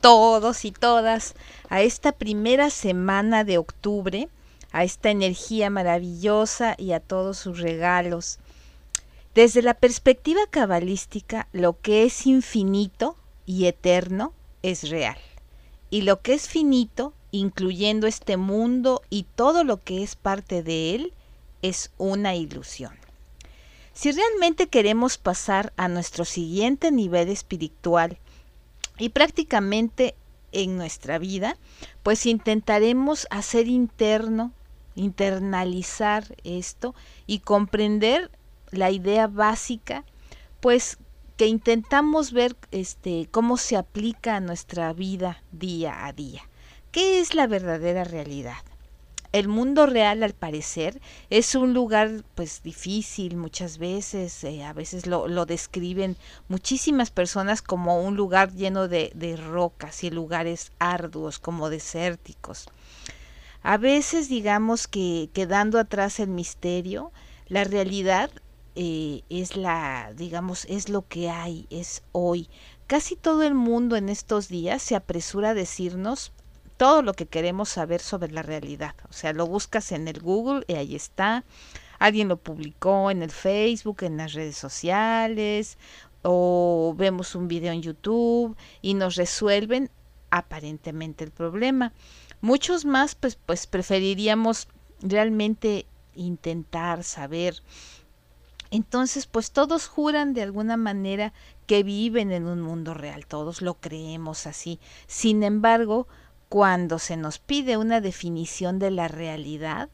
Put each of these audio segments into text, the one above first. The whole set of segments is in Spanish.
todos y todas a esta primera semana de octubre, a esta energía maravillosa y a todos sus regalos. Desde la perspectiva cabalística, lo que es infinito y eterno es real, y lo que es finito, incluyendo este mundo y todo lo que es parte de él, es una ilusión. Si realmente queremos pasar a nuestro siguiente nivel espiritual y prácticamente en nuestra vida, pues intentaremos hacer interno, internalizar esto y comprender la idea básica, pues que intentamos ver este cómo se aplica a nuestra vida día a día. ¿Qué es la verdadera realidad? El mundo real al parecer es un lugar pues difícil muchas veces, eh, a veces lo, lo, describen muchísimas personas como un lugar lleno de, de, rocas y lugares arduos como desérticos. A veces digamos que quedando atrás el misterio, la realidad eh, es la, digamos, es lo que hay, es hoy. Casi todo el mundo en estos días se apresura a decirnos todo lo que queremos saber sobre la realidad. O sea, lo buscas en el Google y ahí está. Alguien lo publicó en el Facebook, en las redes sociales, o vemos un video en YouTube y nos resuelven aparentemente el problema. Muchos más, pues, pues preferiríamos realmente intentar saber. Entonces, pues todos juran de alguna manera que viven en un mundo real, todos lo creemos así. Sin embargo, cuando se nos pide una definición de la realidad,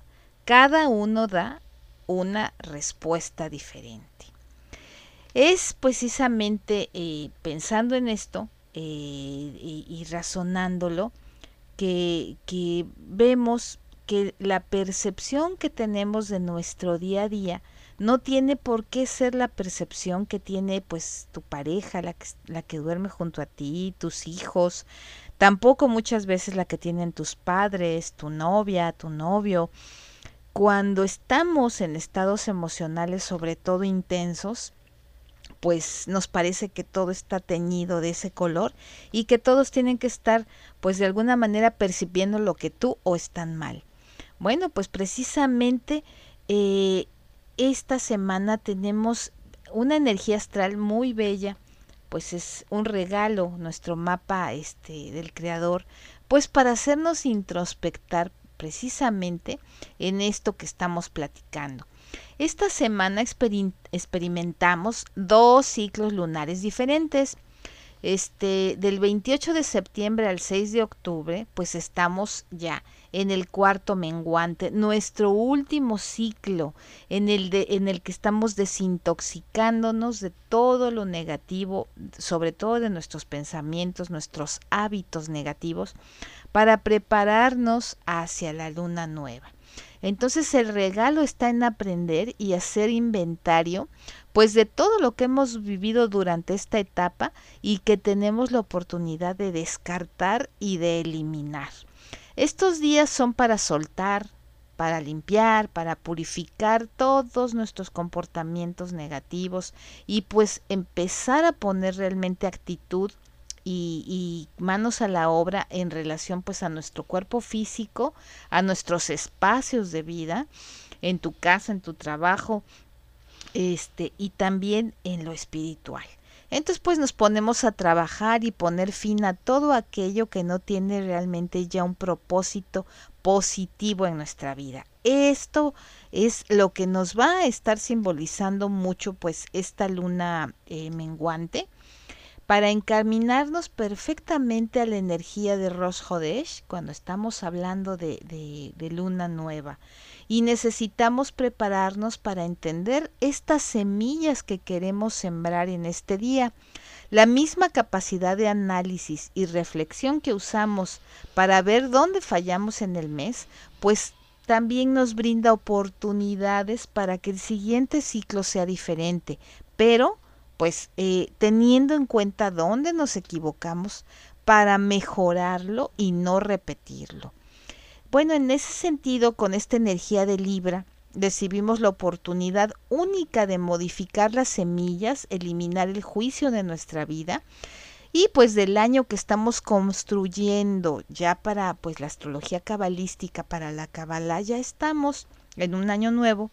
cada uno da una respuesta diferente. Es precisamente eh, pensando en esto eh, y, razonándolo que vemos que la percepción que tenemos de nuestro día a día no tiene por qué ser la percepción que tiene pues tu pareja, la que, la que duerme junto a ti, tus hijos, Tampoco muchas veces la que tienen tus padres, tu novia, tu novio. Cuando estamos en estados emocionales, sobre todo intensos, pues nos parece que todo está teñido de ese color y que todos tienen que estar pues de alguna manera percibiendo lo que tú o están mal. Bueno, pues precisamente eh, esta semana tenemos una energía astral muy bella pues es un regalo nuestro mapa este del creador pues para hacernos introspectar precisamente en esto que estamos platicando. Esta semana experimentamos dos ciclos lunares diferentes. Este, del 28 de septiembre al 6 de octubre, pues estamos ya en el cuarto menguante, nuestro último ciclo en el, de, en el que estamos desintoxicándonos de todo lo negativo, sobre todo de nuestros pensamientos, nuestros hábitos negativos, para prepararnos hacia la luna nueva. Entonces el regalo está en aprender y hacer inventario, pues de todo lo que hemos vivido durante esta etapa y que tenemos la oportunidad de descartar y de eliminar. Estos días son para soltar, para limpiar, para purificar todos nuestros comportamientos negativos y pues empezar a poner realmente actitud y, y, manos a la obra en relación pues a nuestro cuerpo físico, a nuestros espacios de vida, en tu casa, en tu trabajo, este, y también en lo espiritual. Entonces pues nos ponemos a trabajar y poner fin a todo aquello que no tiene realmente ya un propósito positivo en nuestra vida. Esto es lo que nos va a estar simbolizando mucho pues esta luna eh, menguante para encaminarnos perfectamente a la energía de Rosh Hodesh cuando estamos hablando de, de, de luna nueva y necesitamos prepararnos para entender estas semillas que queremos sembrar en este día. La misma capacidad de análisis y reflexión que usamos para ver dónde fallamos en el mes, pues también nos brinda oportunidades para que el siguiente ciclo sea diferente, pero pues eh, teniendo en cuenta dónde nos equivocamos para mejorarlo y no repetirlo. Bueno, en ese sentido, con esta energía de Libra, recibimos la oportunidad única de modificar las semillas, eliminar el juicio de nuestra vida y pues del año que estamos construyendo ya para pues la astrología cabalística, para la cabala, ya estamos en un año nuevo.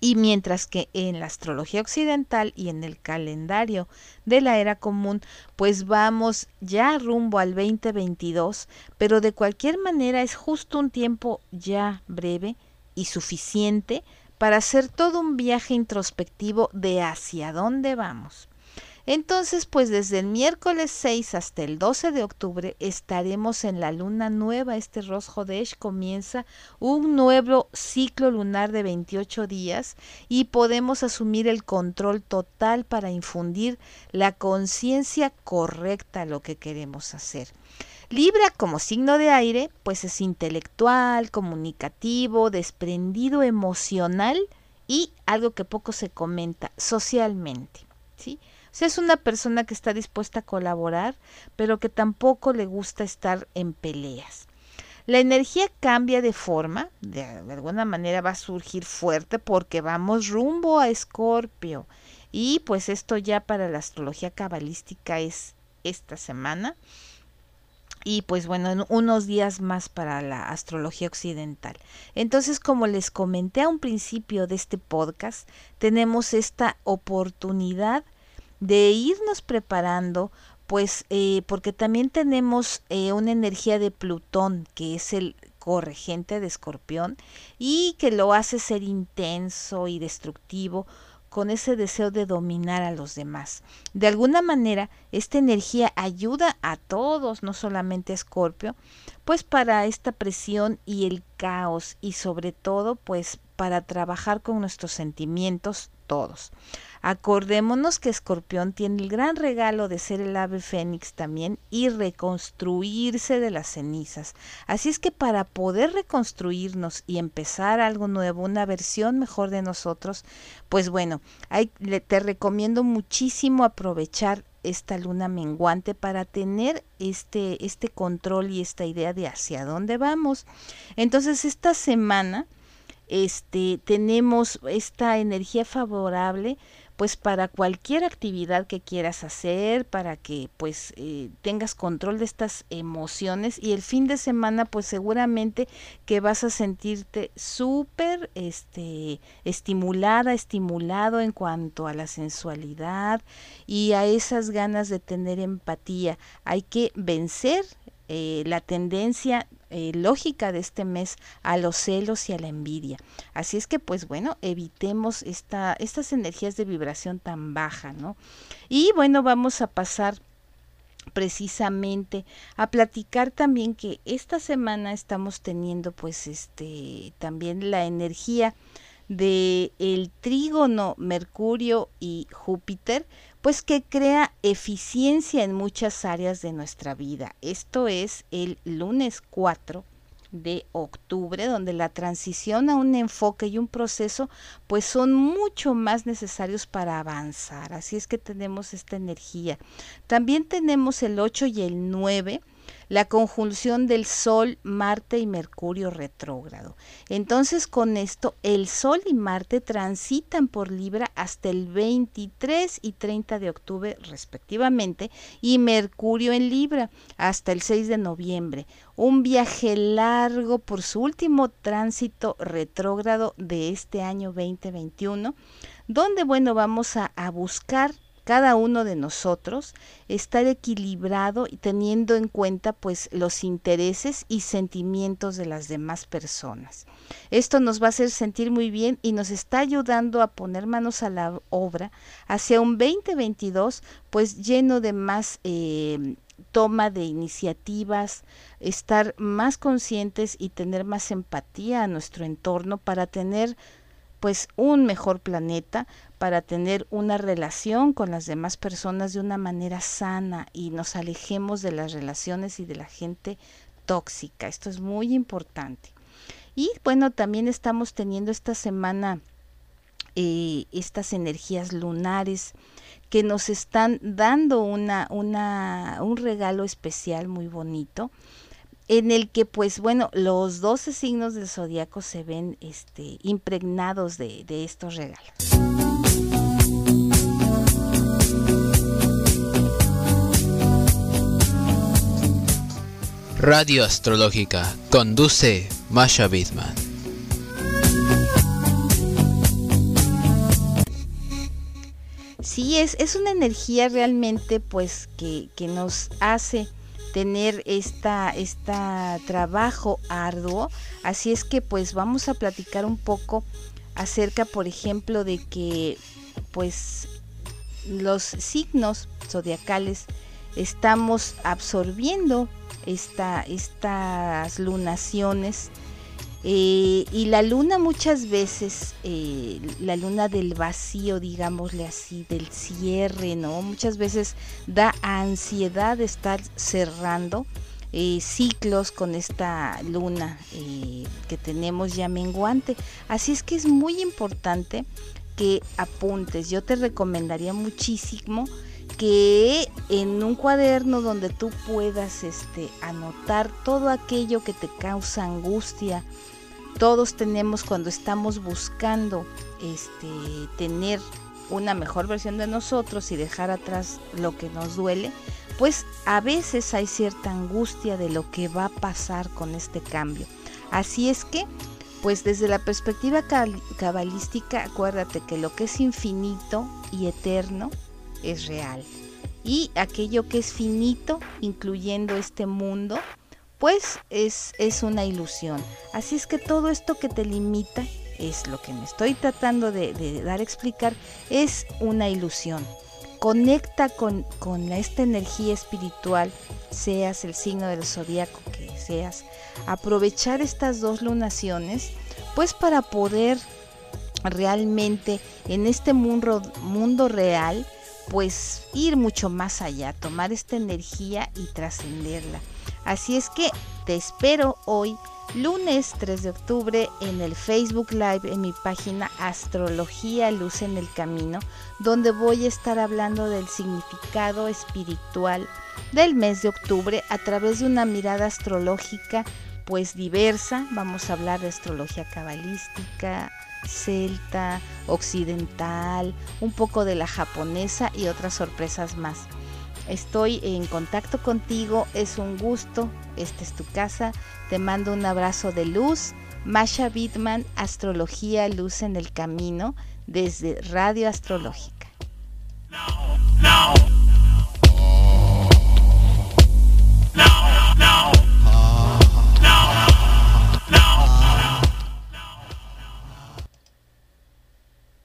Y mientras que en la astrología occidental y en el calendario de la era común, pues vamos ya rumbo al 2022, pero de cualquier manera es justo un tiempo ya breve y suficiente para hacer todo un viaje introspectivo de hacia dónde vamos. Entonces, pues desde el miércoles 6 hasta el 12 de octubre estaremos en la luna nueva. Este Rosh Hodesh comienza un nuevo ciclo lunar de 28 días y podemos asumir el control total para infundir la conciencia correcta a lo que queremos hacer. Libra como signo de aire, pues es intelectual, comunicativo, desprendido emocional y algo que poco se comenta socialmente, ¿sí? Sea, es una persona que está dispuesta a colaborar, pero que tampoco le gusta estar en peleas. La energía cambia de forma, de, alguna manera va a surgir fuerte porque vamos rumbo a Escorpio. Y pues esto ya para la astrología cabalística es esta semana. Y pues bueno, en unos días más para la astrología occidental. Entonces, como les comenté a un principio de este podcast, tenemos esta oportunidad de irnos preparando, pues eh, porque también tenemos eh, una energía de Plutón, que es el corregente de Escorpión, y que lo hace ser intenso y destructivo con ese deseo de dominar a los demás. De alguna manera, esta energía ayuda a todos, no solamente a Escorpio, pues para esta presión y el caos y sobre todo pues para trabajar con nuestros sentimientos todos. Acordémonos que Escorpión tiene el gran regalo de ser el ave fénix también y reconstruirse de las cenizas. Así es que para poder reconstruirnos y empezar algo nuevo, una versión mejor de nosotros, pues bueno, te recomiendo muchísimo aprovechar esta luna menguante para tener este, este control y esta idea de hacia dónde vamos. Entonces esta semana este, tenemos esta energía favorable pues para cualquier actividad que quieras hacer, para que pues eh, tengas control de estas emociones y el fin de semana pues seguramente que vas a sentirte súper este, estimulada, estimulado en cuanto a la sensualidad y a esas ganas de tener empatía. Hay que vencer eh, la tendencia eh, lógica de este mes a los celos y a la envidia. Así es que, pues bueno, evitemos esta, estas energías de vibración tan baja, ¿no? Y bueno, vamos a pasar precisamente a platicar también que esta semana estamos teniendo pues este también la energía de el trígono Mercurio y Júpiter pues que crea eficiencia en muchas áreas de nuestra vida. Esto es el lunes 4 de octubre, donde la transición a un enfoque y un proceso pues son mucho más necesarios para avanzar. Así es que tenemos esta energía. También tenemos el 8 y el 9 la conjunción del Sol, Marte y Mercurio retrógrado. Entonces con esto el Sol y Marte transitan por Libra hasta el 23 y 30 de octubre respectivamente y Mercurio en Libra hasta el 6 de noviembre. Un viaje largo por su último tránsito retrógrado de este año 2021, donde bueno vamos a, a buscar cada uno de nosotros estar equilibrado y teniendo en cuenta pues los intereses y sentimientos de las demás personas. Esto nos va a hacer sentir muy bien y nos está ayudando a poner manos a la obra hacia un 2022 pues lleno de más eh, toma de iniciativas, estar más conscientes y tener más empatía a nuestro entorno para tener pues un mejor planeta para tener una relación con las demás personas de una manera sana y nos alejemos de las relaciones y de la gente tóxica. Esto es muy importante. Y bueno, también estamos teniendo esta semana eh, estas energías lunares que nos están dando una, un regalo especial muy bonito en el que pues bueno los 12 signos del zodiaco se ven este impregnados de, de estos regalos. Radio Astrológica conduce Masha Bidman. Sí, es, es una energía realmente pues que, que nos hace tener esta, esta trabajo arduo. Así es que pues vamos a platicar un poco acerca, por ejemplo, de que pues los signos zodiacales estamos absorbiendo esta, estas lunaciones eh, y la luna muchas veces, eh, la luna del vacío, digámosle así, del cierre, ¿no? Muchas veces da ansiedad estar cerrando eh, ciclos con esta luna que tenemos ya menguante. Así es que es muy importante que apuntes. Yo te recomendaría muchísimo que en un cuaderno donde tú puedas este, anotar todo aquello que te causa angustia, todos tenemos cuando estamos buscando este, tener una mejor versión de nosotros y dejar atrás lo que nos duele, pues a veces hay cierta angustia de lo que va a pasar con este cambio. Así es que, pues desde la perspectiva cabalística, acuérdate que lo que es infinito y eterno es real. Y aquello que es finito, incluyendo este mundo, pues es, es una ilusión. Así es que todo esto que te limita, es lo que me estoy tratando de, dar a explicar, es una ilusión. Conecta con, con esta energía espiritual, seas el signo del zodiaco que seas, aprovechar estas dos lunaciones, pues para poder realmente en este mundo, mundo real, pues ir mucho más allá, tomar esta energía y trascenderla. Así es que te espero hoy, lunes 3 de octubre, en el Facebook Live en mi página Astrología Luz en el Camino, donde voy a estar hablando del significado espiritual del mes de octubre a través de una mirada astrológica pues diversa. Vamos a hablar de astrología cabalística, celta, occidental, un poco de la japonesa y otras sorpresas más. Estoy en contacto contigo, es un gusto, esta es tu casa, te mando un abrazo de luz. Masha Bitman, Astrología Luz en el Camino, desde Radio Astrológica.